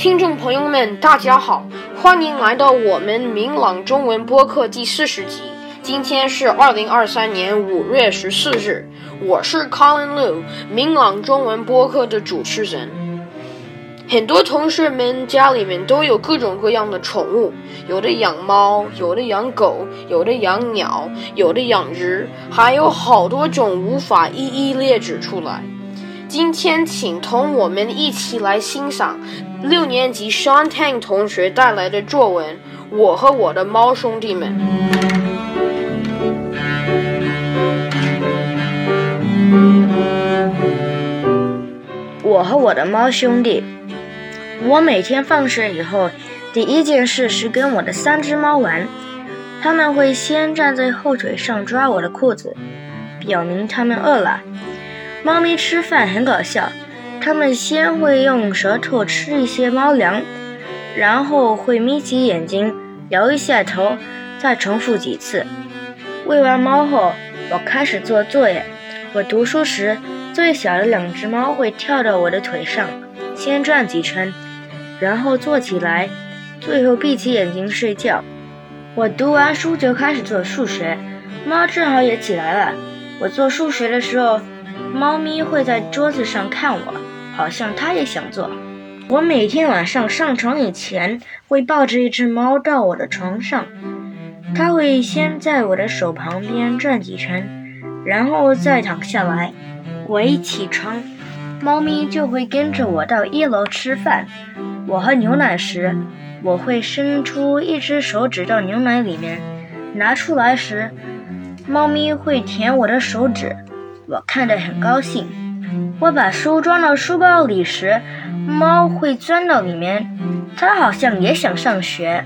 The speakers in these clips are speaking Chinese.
听众朋友们，大家好，欢迎来到我们明朗中文播客第四十集。今天是二零二三年五月十四日，我是 Colin Liu，明朗中文播客的主持人。很多同学们家里面都有各种各样的宠物，有的养猫，有的养狗，有的养鸟，有的养鱼，还有好多种无法一一列举出来。今天，请同我们一起来欣赏六年级 Sean Tang 同学带来的作文《我和我的猫兄弟们》。我和我的猫兄弟，我每天放学以后，第一件事是跟我的三只猫玩。它们会先站在后腿上抓我的裤子，表明它们饿了。猫咪吃饭很搞笑，它们先会用舌头吃一些猫粮，然后会眯起眼睛摇一下头，再重复几次。喂完猫后，我开始做作业。我读书时，最小的两只猫会跳到我的腿上，先转几圈，然后坐起来，最后闭起眼睛睡觉。我读完书就开始做数学，猫正好也起来了。我做数学的时候。猫咪会在桌子上看我，好像它也想做。我每天晚上上床以前会抱着一只猫到我的床上，它会先在我的手旁边转几圈，然后再躺下来。我一起床，猫咪就会跟着我到一楼吃饭。我喝牛奶时，我会伸出一只手指到牛奶里面，拿出来时，猫咪会舔我的手指。我看得很高兴。我把书装到书包里时，猫会钻到里面，它好像也想上学。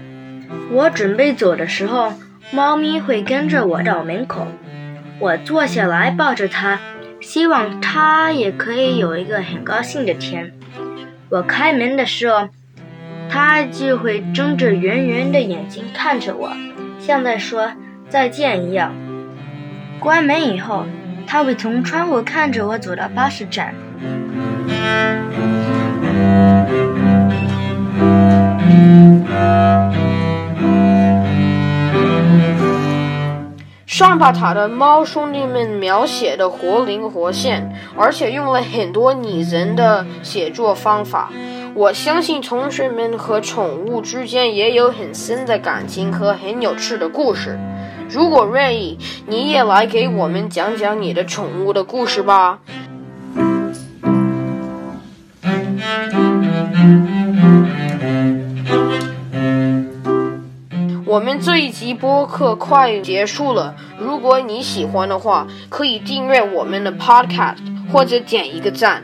我准备走的时候，猫咪会跟着我到门口。我坐下来抱着它，希望它也可以有一个很高兴的天。我开门的时候，它就会睁着圆圆的眼睛看着我，像在说再见一样。关门以后。他会从窗户看着我走到巴士站。上巴塔的猫兄弟们描写的活灵活现，而且用了很多拟人的写作方法。我相信同学们和宠物之间也有很深的感情和很有趣的故事。如果愿意，你也来给我们讲讲你的宠物的故事吧。我们这一集播客快结束了，如果你喜欢的话，可以订阅我们的 Podcast 或者点一个赞。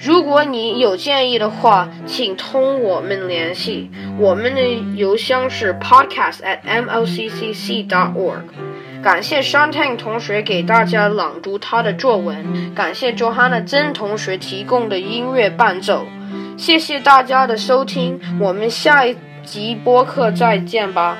如果你有建议的话，请同我们联系。我们的邮箱是 podcast at mlccc dot org。感谢 Shantang 同学给大家朗读他的作文，感谢 Johanna 曾同学提供的音乐伴奏。谢谢大家的收听，我们下一集播客再见吧。